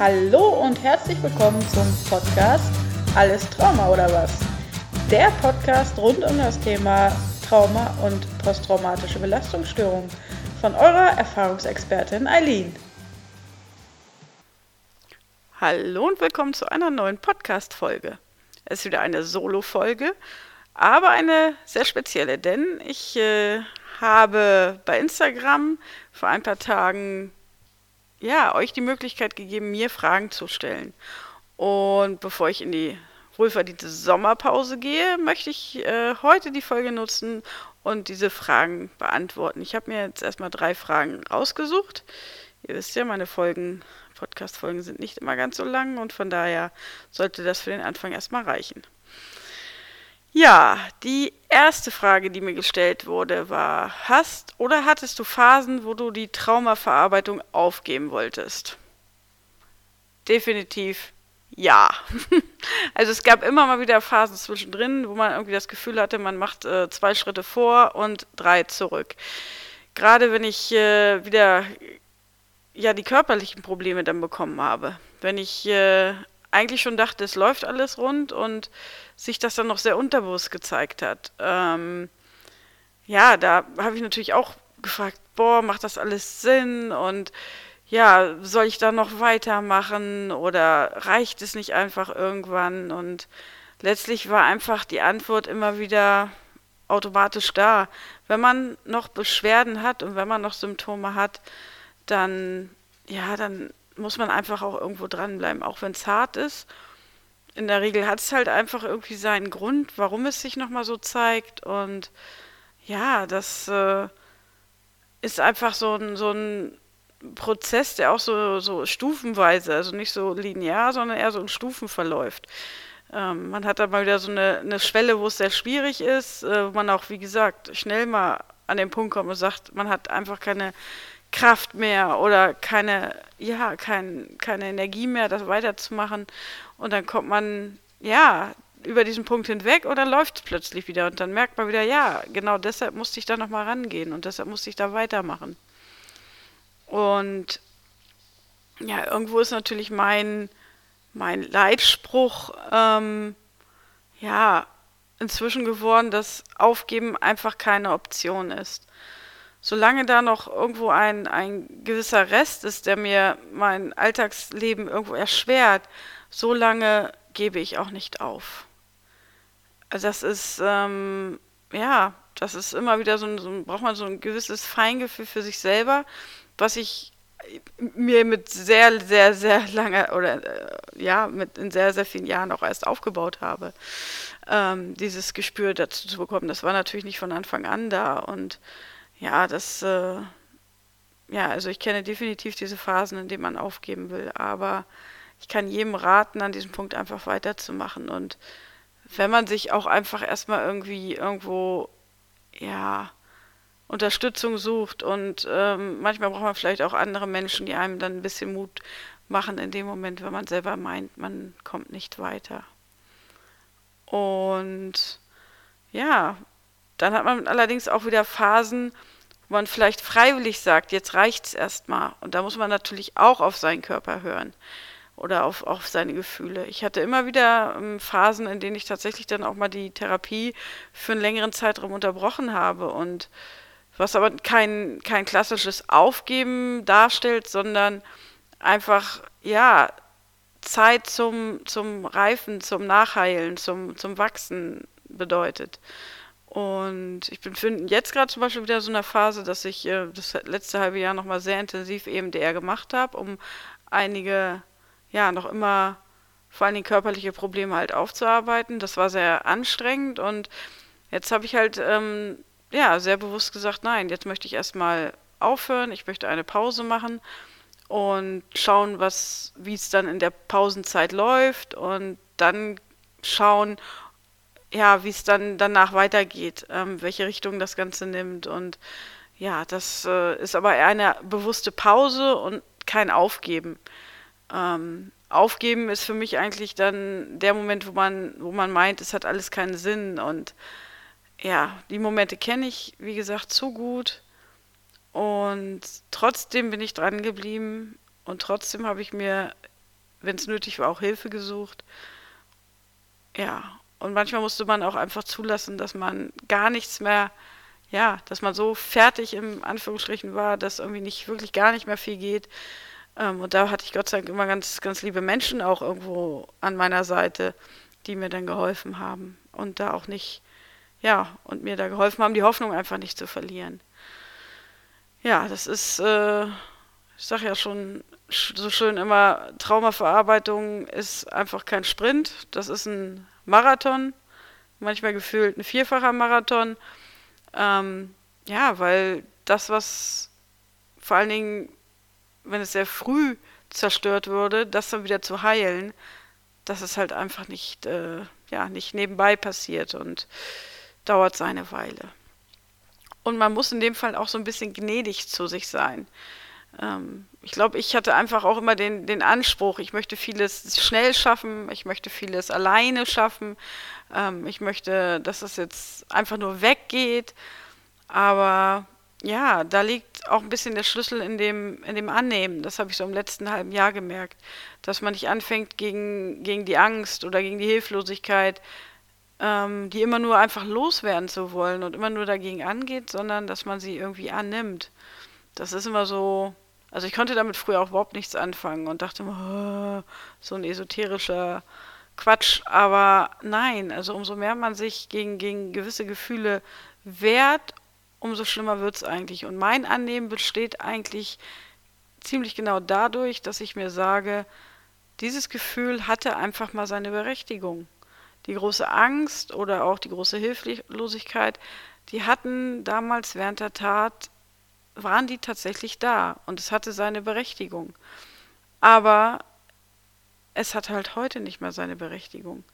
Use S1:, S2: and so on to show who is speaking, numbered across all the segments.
S1: Hallo und herzlich willkommen zum Podcast Alles Trauma oder was? Der Podcast rund um das Thema Trauma und posttraumatische Belastungsstörung von eurer Erfahrungsexpertin Eileen.
S2: Hallo und willkommen zu einer neuen Podcast-Folge. Es ist wieder eine Solo-Folge, aber eine sehr spezielle, denn ich äh, habe bei Instagram vor ein paar Tagen ja, euch die Möglichkeit gegeben, mir Fragen zu stellen. Und bevor ich in die wohlverdiente Sommerpause gehe, möchte ich äh, heute die Folge nutzen und diese Fragen beantworten. Ich habe mir jetzt erstmal drei Fragen rausgesucht. Ihr wisst ja, meine Folgen, Podcast-Folgen sind nicht immer ganz so lang und von daher sollte das für den Anfang erstmal reichen. Ja, die erste Frage, die mir gestellt wurde, war, hast oder hattest du Phasen, wo du die Traumaverarbeitung aufgeben wolltest? Definitiv ja. also es gab immer mal wieder Phasen zwischendrin, wo man irgendwie das Gefühl hatte, man macht äh, zwei Schritte vor und drei zurück. Gerade wenn ich äh, wieder ja die körperlichen Probleme dann bekommen habe, wenn ich äh, eigentlich schon dachte, es läuft alles rund und sich das dann noch sehr unterbewusst gezeigt hat. Ähm, ja, da habe ich natürlich auch gefragt, boah, macht das alles Sinn und ja, soll ich da noch weitermachen oder reicht es nicht einfach irgendwann? Und letztlich war einfach die Antwort immer wieder automatisch da. Wenn man noch Beschwerden hat und wenn man noch Symptome hat, dann ja, dann muss man einfach auch irgendwo dranbleiben, auch wenn es hart ist. In der Regel hat es halt einfach irgendwie seinen Grund, warum es sich nochmal so zeigt. Und ja, das äh, ist einfach so ein, so ein Prozess, der auch so, so stufenweise, also nicht so linear, sondern eher so in Stufen verläuft. Ähm, man hat da mal wieder so eine, eine Schwelle, wo es sehr schwierig ist, äh, wo man auch, wie gesagt, schnell mal an den Punkt kommt und sagt, man hat einfach keine Kraft mehr oder keine, ja, kein, keine Energie mehr, das weiterzumachen. Und dann kommt man, ja, über diesen Punkt hinweg oder läuft es plötzlich wieder und dann merkt man wieder, ja, genau deshalb musste ich da nochmal rangehen und deshalb musste ich da weitermachen. Und ja, irgendwo ist natürlich mein, mein Leitspruch, ähm, ja, inzwischen geworden, dass Aufgeben einfach keine Option ist solange da noch irgendwo ein, ein gewisser Rest ist, der mir mein Alltagsleben irgendwo erschwert, so lange gebe ich auch nicht auf. Also das ist, ähm, ja, das ist immer wieder so ein, so braucht man so ein gewisses Feingefühl für sich selber, was ich mir mit sehr, sehr, sehr langer oder äh, ja, mit in sehr, sehr vielen Jahren auch erst aufgebaut habe. Ähm, dieses Gespür dazu zu bekommen, das war natürlich nicht von Anfang an da und ja, das, äh, ja, also ich kenne definitiv diese Phasen, in denen man aufgeben will, aber ich kann jedem raten, an diesem Punkt einfach weiterzumachen und wenn man sich auch einfach erstmal irgendwie irgendwo, ja, Unterstützung sucht und ähm, manchmal braucht man vielleicht auch andere Menschen, die einem dann ein bisschen Mut machen in dem Moment, wenn man selber meint, man kommt nicht weiter. Und ja, dann hat man allerdings auch wieder Phasen, wo man vielleicht freiwillig sagt, jetzt reicht's erstmal. Und da muss man natürlich auch auf seinen Körper hören oder auf, auf seine Gefühle. Ich hatte immer wieder ähm, Phasen, in denen ich tatsächlich dann auch mal die Therapie für einen längeren Zeitraum unterbrochen habe und was aber kein, kein klassisches Aufgeben darstellt, sondern einfach, ja, Zeit zum, zum Reifen, zum Nachheilen, zum, zum Wachsen bedeutet. Und ich bin jetzt gerade zum Beispiel wieder so in einer Phase, dass ich äh, das letzte halbe Jahr nochmal sehr intensiv EMDR gemacht habe, um einige, ja, noch immer vor allen Dingen körperliche Probleme halt aufzuarbeiten. Das war sehr anstrengend und jetzt habe ich halt, ähm, ja, sehr bewusst gesagt, nein, jetzt möchte ich erstmal aufhören, ich möchte eine Pause machen und schauen, was, wie es dann in der Pausenzeit läuft und dann schauen, ja, wie es dann danach weitergeht, ähm, welche Richtung das Ganze nimmt. Und ja, das äh, ist aber eher eine bewusste Pause und kein Aufgeben. Ähm, Aufgeben ist für mich eigentlich dann der Moment, wo man, wo man meint, es hat alles keinen Sinn. Und ja, die Momente kenne ich, wie gesagt, zu gut. Und trotzdem bin ich dran geblieben und trotzdem habe ich mir wenn es nötig war, auch Hilfe gesucht. Ja, und manchmal musste man auch einfach zulassen, dass man gar nichts mehr, ja, dass man so fertig im Anführungsstrichen war, dass irgendwie nicht wirklich gar nicht mehr viel geht. Ähm, und da hatte ich Gott sei Dank immer ganz, ganz liebe Menschen auch irgendwo an meiner Seite, die mir dann geholfen haben und da auch nicht, ja, und mir da geholfen haben, die Hoffnung einfach nicht zu verlieren. Ja, das ist, äh, ich sage ja schon so schön immer, Traumaverarbeitung ist einfach kein Sprint, das ist ein Marathon, manchmal gefühlt ein vierfacher Marathon. Ähm, ja, weil das, was vor allen Dingen, wenn es sehr früh zerstört würde, das dann wieder zu heilen, das ist halt einfach nicht, äh, ja, nicht nebenbei passiert und dauert seine Weile. Und man muss in dem Fall auch so ein bisschen gnädig zu sich sein. Ähm, ich glaube, ich hatte einfach auch immer den, den Anspruch, ich möchte vieles schnell schaffen, ich möchte vieles alleine schaffen, ähm, ich möchte, dass es jetzt einfach nur weggeht. Aber ja, da liegt auch ein bisschen der Schlüssel in dem, in dem Annehmen. Das habe ich so im letzten halben Jahr gemerkt, dass man nicht anfängt gegen, gegen die Angst oder gegen die Hilflosigkeit, ähm, die immer nur einfach loswerden zu wollen und immer nur dagegen angeht, sondern dass man sie irgendwie annimmt. Das ist immer so, also ich konnte damit früher auch überhaupt nichts anfangen und dachte immer, oh, so ein esoterischer Quatsch. Aber nein, also umso mehr man sich gegen, gegen gewisse Gefühle wehrt, umso schlimmer wird es eigentlich. Und mein Annehmen besteht eigentlich ziemlich genau dadurch, dass ich mir sage, dieses Gefühl hatte einfach mal seine Berechtigung. Die große Angst oder auch die große Hilflosigkeit, die hatten damals während der Tat waren die tatsächlich da und es hatte seine Berechtigung. Aber es hat halt heute nicht mehr seine Berechtigung.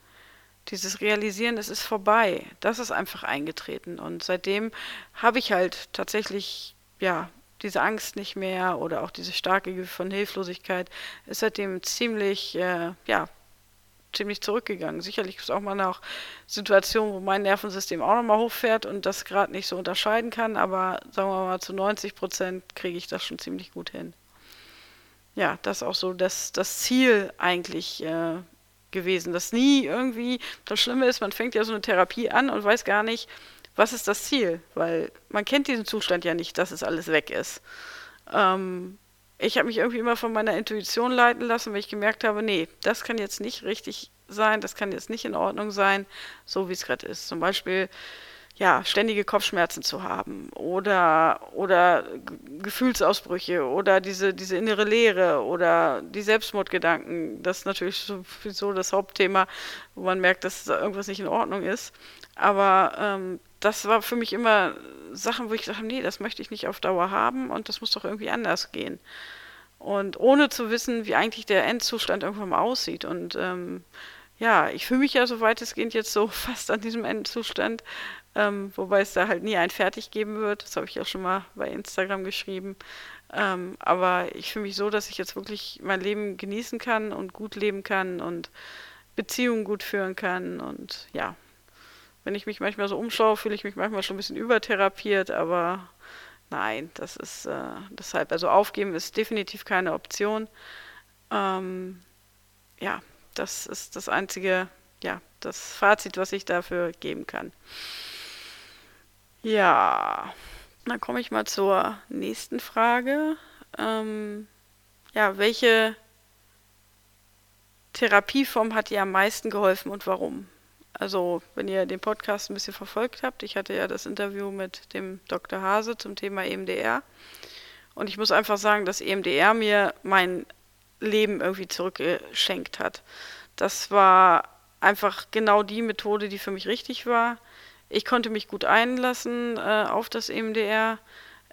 S2: Dieses Realisieren, es ist vorbei. Das ist einfach eingetreten. Und seitdem habe ich halt tatsächlich, ja, diese Angst nicht mehr oder auch diese starke Gefühl von Hilflosigkeit ist seitdem ziemlich, äh, ja, ziemlich zurückgegangen. Sicherlich gibt es auch mal noch Situationen, wo mein Nervensystem auch nochmal hochfährt und das gerade nicht so unterscheiden kann, aber sagen wir mal, zu 90 Prozent kriege ich das schon ziemlich gut hin. Ja, das ist auch so das, das Ziel eigentlich äh, gewesen, dass nie irgendwie, das Schlimme ist, man fängt ja so eine Therapie an und weiß gar nicht, was ist das Ziel, weil man kennt diesen Zustand ja nicht, dass es alles weg ist. Ähm, ich habe mich irgendwie immer von meiner Intuition leiten lassen, weil ich gemerkt habe, nee, das kann jetzt nicht richtig sein, das kann jetzt nicht in Ordnung sein, so wie es gerade ist. Zum Beispiel, ja, ständige Kopfschmerzen zu haben oder, oder Gefühlsausbrüche oder diese, diese innere Leere oder die Selbstmordgedanken. Das ist natürlich sowieso das Hauptthema, wo man merkt, dass irgendwas nicht in Ordnung ist. Aber ähm, das war für mich immer Sachen, wo ich dachte, nee, das möchte ich nicht auf Dauer haben und das muss doch irgendwie anders gehen. Und ohne zu wissen, wie eigentlich der Endzustand irgendwann mal aussieht. Und ähm, ja, ich fühle mich ja so weitestgehend jetzt so fast an diesem Endzustand, ähm, wobei es da halt nie ein Fertig geben wird. Das habe ich auch schon mal bei Instagram geschrieben. Ähm, aber ich fühle mich so, dass ich jetzt wirklich mein Leben genießen kann und gut leben kann und Beziehungen gut führen kann und ja, wenn ich mich manchmal so umschaue, fühle ich mich manchmal schon ein bisschen übertherapiert, aber nein, das ist äh, deshalb, also aufgeben ist definitiv keine Option. Ähm, ja, das ist das einzige, ja, das Fazit, was ich dafür geben kann. Ja, dann komme ich mal zur nächsten Frage. Ähm, ja, welche Therapieform hat dir am meisten geholfen und warum? Also, wenn ihr den Podcast ein bisschen verfolgt habt, ich hatte ja das Interview mit dem Dr. Hase zum Thema EMDR. Und ich muss einfach sagen, dass EMDR mir mein Leben irgendwie zurückgeschenkt hat. Das war einfach genau die Methode, die für mich richtig war. Ich konnte mich gut einlassen äh, auf das EMDR.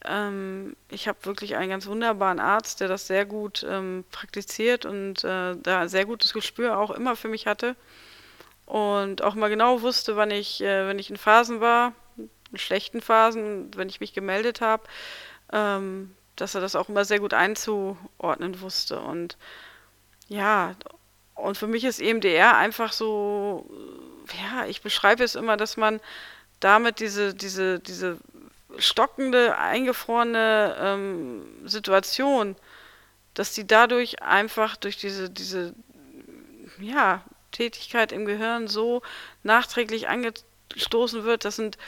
S2: Ähm, ich habe wirklich einen ganz wunderbaren Arzt, der das sehr gut ähm, praktiziert und äh, da sehr gutes Gespür auch immer für mich hatte und auch mal genau wusste, wann ich, äh, wenn ich in Phasen war, in schlechten Phasen, wenn ich mich gemeldet habe, ähm, dass er das auch immer sehr gut einzuordnen wusste. Und ja, und für mich ist EMDR einfach so, ja, ich beschreibe es immer, dass man damit diese, diese, diese stockende, eingefrorene ähm, Situation dass die dadurch einfach durch diese, diese, ja, Tätigkeit im Gehirn so nachträglich angestoßen wird. Das sind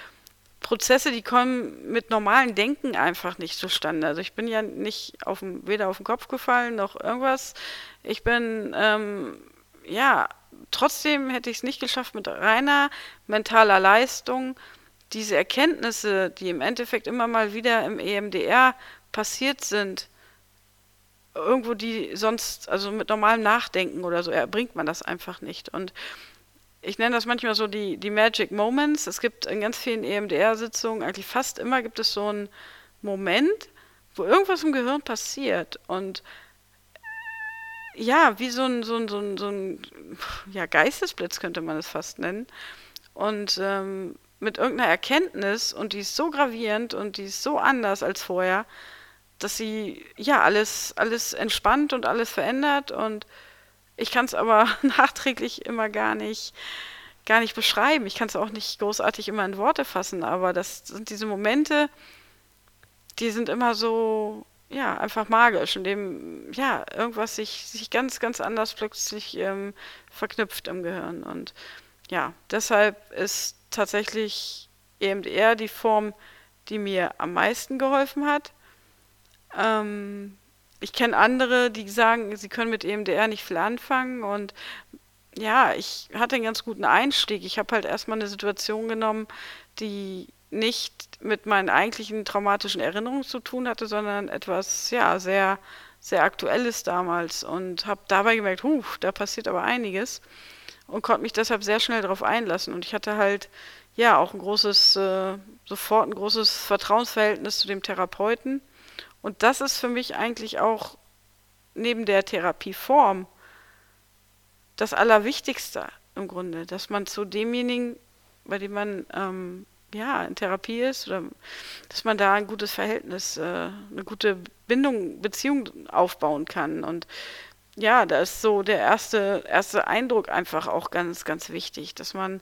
S2: Prozesse, die kommen mit normalen Denken einfach nicht zustande. Also ich bin ja nicht auf dem, weder auf den Kopf gefallen noch irgendwas. Ich bin, ähm, ja, trotzdem hätte ich es nicht geschafft mit reiner mentaler Leistung, diese Erkenntnisse, die im Endeffekt immer mal wieder im EMDR passiert sind, irgendwo die sonst, also mit normalem Nachdenken oder so, erbringt man das einfach nicht. Und ich nenne das manchmal so die, die Magic Moments. Es gibt in ganz vielen EMDR-Sitzungen, eigentlich fast immer gibt es so einen Moment, wo irgendwas im Gehirn passiert und ja, wie so ein, so ein, so ein, so ein ja, Geistesblitz könnte man es fast nennen. Und ähm, mit irgendeiner Erkenntnis und die ist so gravierend und die ist so anders als vorher, dass sie ja alles, alles entspannt und alles verändert und ich kann es aber nachträglich immer gar nicht, gar nicht beschreiben. Ich kann es auch nicht großartig immer in Worte fassen, aber das sind diese Momente, die sind immer so, ja, einfach magisch, in dem, ja, irgendwas sich, sich ganz, ganz anders plötzlich ähm, verknüpft im Gehirn. Und ja, deshalb ist tatsächlich EMDR die Form, die mir am meisten geholfen hat. Ähm, ich kenne andere, die sagen, sie können mit EMDR nicht viel anfangen und ja, ich hatte einen ganz guten Einstieg. Ich habe halt erstmal eine Situation genommen, die nicht mit meinen eigentlichen traumatischen Erinnerungen zu tun hatte, sondern etwas, ja, sehr, sehr Aktuelles damals und habe dabei gemerkt, huh, da passiert aber einiges und konnte mich deshalb sehr schnell darauf einlassen. Und ich hatte halt, ja, auch ein großes, äh, sofort ein großes Vertrauensverhältnis zu dem Therapeuten und das ist für mich eigentlich auch neben der Therapieform das Allerwichtigste im Grunde, dass man zu demjenigen, bei dem man ähm, ja in Therapie ist, oder dass man da ein gutes Verhältnis, äh, eine gute Bindung, Beziehung aufbauen kann. Und ja, da ist so der erste, erste Eindruck einfach auch ganz, ganz wichtig, dass man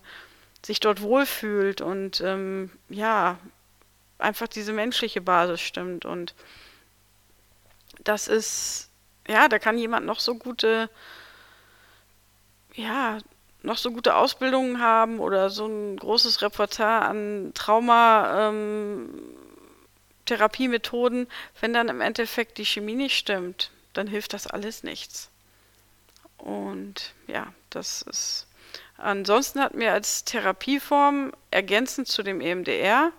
S2: sich dort wohlfühlt und ähm, ja, einfach diese menschliche Basis stimmt und das ist, ja, da kann jemand noch so gute, ja, noch so gute Ausbildungen haben oder so ein großes Repertoire an Trauma, ähm, wenn dann im Endeffekt die Chemie nicht stimmt, dann hilft das alles nichts. Und ja, das ist. Ansonsten hat mir als Therapieform ergänzend zu dem EMDR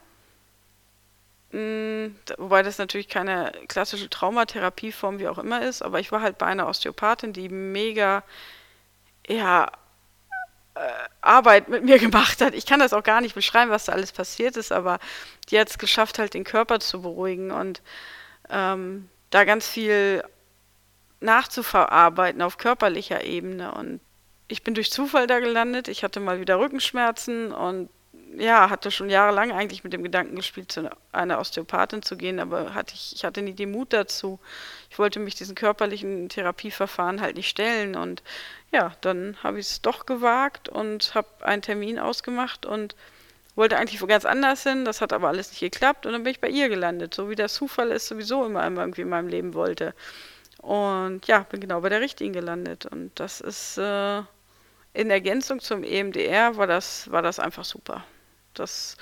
S2: wobei das natürlich keine klassische Traumatherapieform wie auch immer ist, aber ich war halt bei einer Osteopathin, die mega, ja, äh, Arbeit mit mir gemacht hat. Ich kann das auch gar nicht beschreiben, was da alles passiert ist, aber die hat es geschafft, halt den Körper zu beruhigen und ähm, da ganz viel nachzuverarbeiten auf körperlicher Ebene. Und ich bin durch Zufall da gelandet. Ich hatte mal wieder Rückenschmerzen und ja, hatte schon jahrelang eigentlich mit dem Gedanken gespielt, zu einer Osteopathin zu gehen, aber hatte ich, ich hatte nie den Mut dazu. Ich wollte mich diesen körperlichen Therapieverfahren halt nicht stellen und ja, dann habe ich es doch gewagt und habe einen Termin ausgemacht und wollte eigentlich wo ganz anders hin, das hat aber alles nicht geklappt und dann bin ich bei ihr gelandet, so wie der Zufall es sowieso immer irgendwie in meinem Leben wollte. Und ja, bin genau bei der richtigen gelandet und das ist äh, in Ergänzung zum EMDR war das, war das einfach super. Das,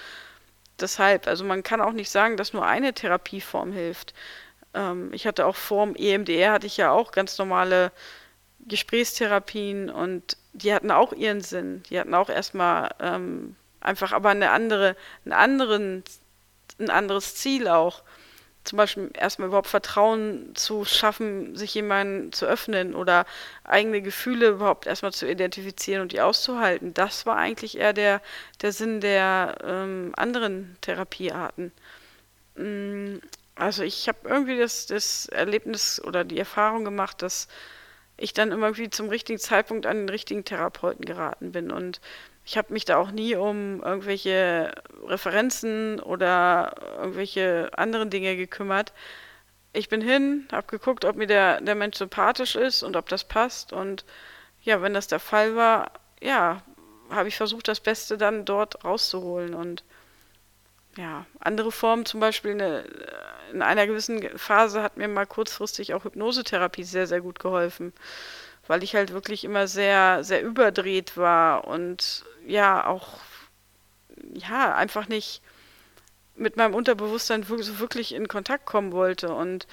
S2: deshalb, also man kann auch nicht sagen, dass nur eine Therapieform hilft. Ähm, ich hatte auch vorm EMDR hatte ich ja auch ganz normale Gesprächstherapien und die hatten auch ihren Sinn. Die hatten auch erstmal ähm, einfach aber eine andere, einen anderen, ein anderes Ziel auch zum Beispiel erstmal überhaupt Vertrauen zu schaffen, sich jemandem zu öffnen oder eigene Gefühle überhaupt erstmal zu identifizieren und die auszuhalten. Das war eigentlich eher der, der Sinn der ähm, anderen Therapiearten. Mm, also ich habe irgendwie das, das Erlebnis oder die Erfahrung gemacht, dass ich dann irgendwie zum richtigen Zeitpunkt an den richtigen Therapeuten geraten bin und ich habe mich da auch nie um irgendwelche Referenzen oder irgendwelche anderen Dinge gekümmert. Ich bin hin, habe geguckt, ob mir der, der Mensch sympathisch ist und ob das passt. Und ja, wenn das der Fall war, ja, habe ich versucht, das Beste dann dort rauszuholen. Und ja, andere Formen, zum Beispiel eine, in einer gewissen Phase hat mir mal kurzfristig auch Hypnosetherapie sehr, sehr gut geholfen, weil ich halt wirklich immer sehr, sehr überdreht war und ja, auch, ja, einfach nicht mit meinem Unterbewusstsein so wirklich in Kontakt kommen wollte. Und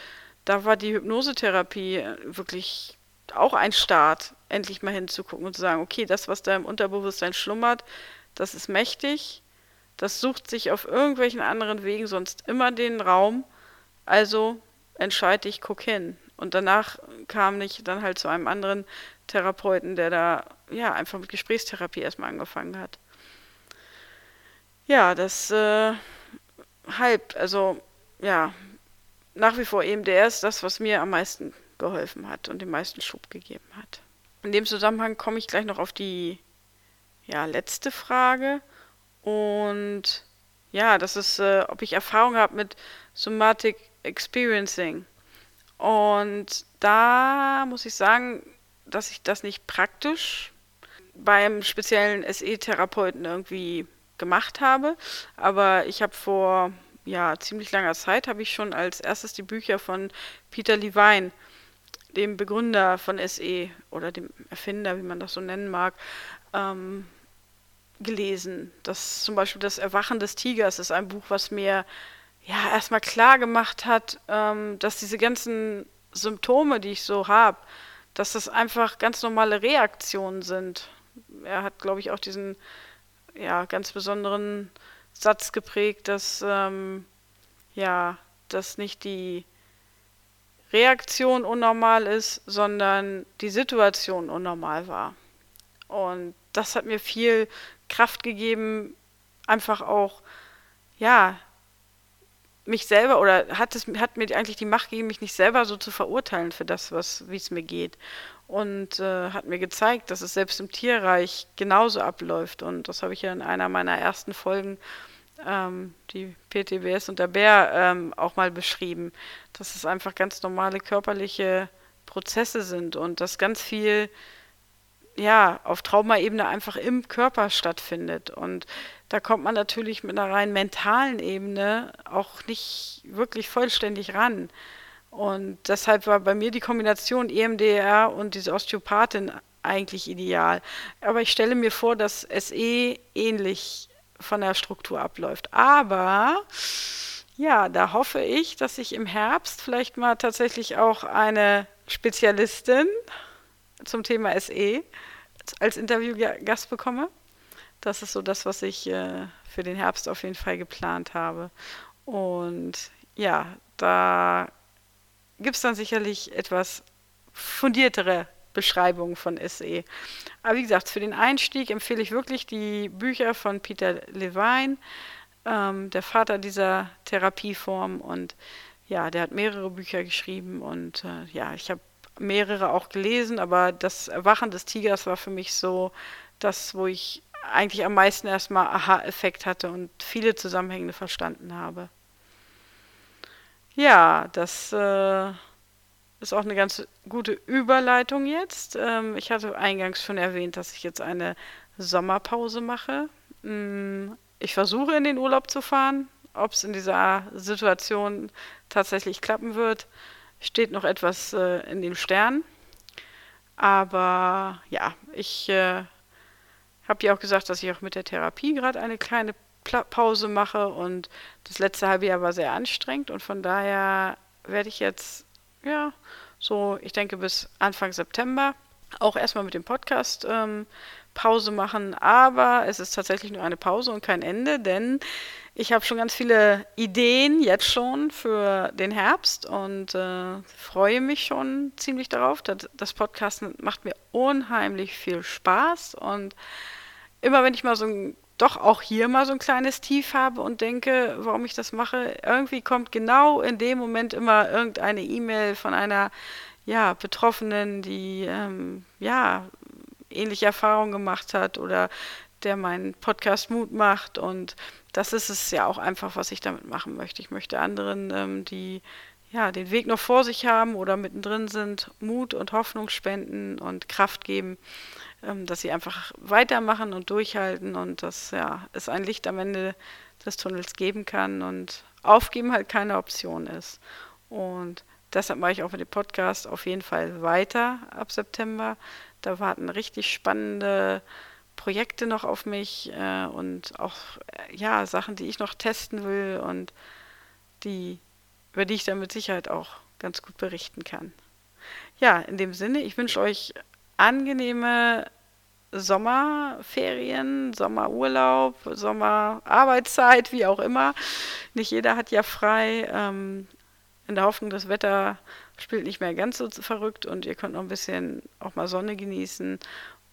S2: da war die Hypnosetherapie wirklich auch ein Start, endlich mal hinzugucken und zu sagen, okay, das, was da im Unterbewusstsein schlummert, das ist mächtig das sucht sich auf irgendwelchen anderen Wegen sonst immer den Raum. Also entscheide ich, guck hin. Und danach kam ich dann halt zu einem anderen Therapeuten, der da ja einfach mit Gesprächstherapie erstmal angefangen hat. Ja, das äh, halb, also ja, nach wie vor EMDR ist das, was mir am meisten geholfen hat und den meisten Schub gegeben hat. In dem Zusammenhang komme ich gleich noch auf die ja, letzte Frage. Und ja, das ist, äh, ob ich Erfahrung habe mit Somatic Experiencing. Und da muss ich sagen, dass ich das nicht praktisch beim speziellen SE-Therapeuten irgendwie gemacht habe. Aber ich habe vor ja, ziemlich langer Zeit, habe ich schon als erstes die Bücher von Peter Levine, dem Begründer von SE oder dem Erfinder, wie man das so nennen mag, ähm, gelesen. Das zum Beispiel das Erwachen des Tigers ist ein Buch, was mir ja erstmal klar gemacht hat, ähm, dass diese ganzen Symptome, die ich so habe, dass das einfach ganz normale Reaktionen sind. Er hat, glaube ich, auch diesen ja ganz besonderen Satz geprägt, dass ähm, ja, dass nicht die Reaktion unnormal ist, sondern die Situation unnormal war. Und das hat mir viel Kraft gegeben, einfach auch, ja, mich selber oder hat es hat mir eigentlich die Macht gegeben, mich nicht selber so zu verurteilen für das, was wie es mir geht und äh, hat mir gezeigt, dass es selbst im Tierreich genauso abläuft und das habe ich ja in einer meiner ersten Folgen ähm, die PTBS und der Bär ähm, auch mal beschrieben, dass es einfach ganz normale körperliche Prozesse sind und dass ganz viel ja, auf Traumaebene einfach im Körper stattfindet. Und da kommt man natürlich mit einer rein mentalen Ebene auch nicht wirklich vollständig ran. Und deshalb war bei mir die Kombination EMDR und diese Osteopathin eigentlich ideal. Aber ich stelle mir vor, dass SE ähnlich von der Struktur abläuft. Aber ja, da hoffe ich, dass ich im Herbst vielleicht mal tatsächlich auch eine Spezialistin zum Thema SE als Interviewgast bekomme. Das ist so das, was ich äh, für den Herbst auf jeden Fall geplant habe. Und ja, da gibt es dann sicherlich etwas fundiertere Beschreibungen von SE. Aber wie gesagt, für den Einstieg empfehle ich wirklich die Bücher von Peter Levine, ähm, der Vater dieser Therapieform. Und ja, der hat mehrere Bücher geschrieben. Und äh, ja, ich habe mehrere auch gelesen, aber das Erwachen des Tigers war für mich so das, wo ich eigentlich am meisten erstmal Aha-Effekt hatte und viele Zusammenhänge verstanden habe. Ja, das äh, ist auch eine ganz gute Überleitung jetzt. Ähm, ich hatte eingangs schon erwähnt, dass ich jetzt eine Sommerpause mache. Mm, ich versuche in den Urlaub zu fahren. Ob es in dieser Situation tatsächlich klappen wird, steht noch etwas äh, in den Sternen. Aber ja, ich äh, habe ja auch gesagt, dass ich auch mit der Therapie gerade eine kleine Pause mache und das letzte halbe Jahr war sehr anstrengend und von daher werde ich jetzt, ja, so, ich denke bis Anfang September auch erstmal mit dem Podcast ähm, Pause machen, aber es ist tatsächlich nur eine Pause und kein Ende, denn ich habe schon ganz viele Ideen jetzt schon für den Herbst und äh, freue mich schon ziemlich darauf. Das, Podcasten macht mir unheimlich viel Spaß und immer wenn ich mal so ein doch auch hier mal so ein kleines Tief habe und denke, warum ich das mache, irgendwie kommt genau in dem Moment immer irgendeine E-Mail von einer ja, Betroffenen, die ähm, ja ähnliche Erfahrungen gemacht hat oder der meinen Podcast Mut macht und das ist es ja auch einfach, was ich damit machen möchte. Ich möchte anderen, ähm, die ja, den Weg noch vor sich haben oder mittendrin sind, Mut und Hoffnung spenden und Kraft geben, ähm, dass sie einfach weitermachen und durchhalten und dass ja, es ein Licht am Ende des Tunnels geben kann und aufgeben halt keine Option ist. Und deshalb mache ich auch mit dem Podcast auf jeden Fall weiter ab September. Da warten richtig spannende Projekte noch auf mich äh, und auch äh, ja Sachen, die ich noch testen will und die über die ich dann mit Sicherheit auch ganz gut berichten kann. Ja, in dem Sinne, ich wünsche euch angenehme Sommerferien, Sommerurlaub, Sommerarbeitszeit, wie auch immer. Nicht jeder hat ja frei. Ähm, in der Hoffnung, das Wetter spielt nicht mehr ganz so verrückt und ihr könnt noch ein bisschen auch mal Sonne genießen.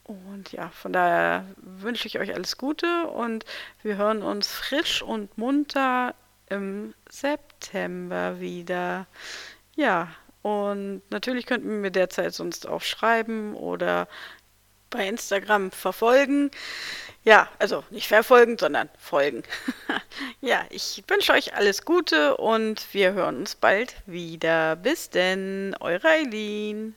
S2: Und ja, von daher wünsche ich euch alles Gute und wir hören uns frisch und munter im September wieder. Ja, und natürlich könnten wir mir derzeit sonst auch schreiben oder bei Instagram verfolgen. Ja, also nicht verfolgen, sondern folgen. ja, ich wünsche euch alles Gute und wir hören uns bald wieder. Bis denn, eure Eileen.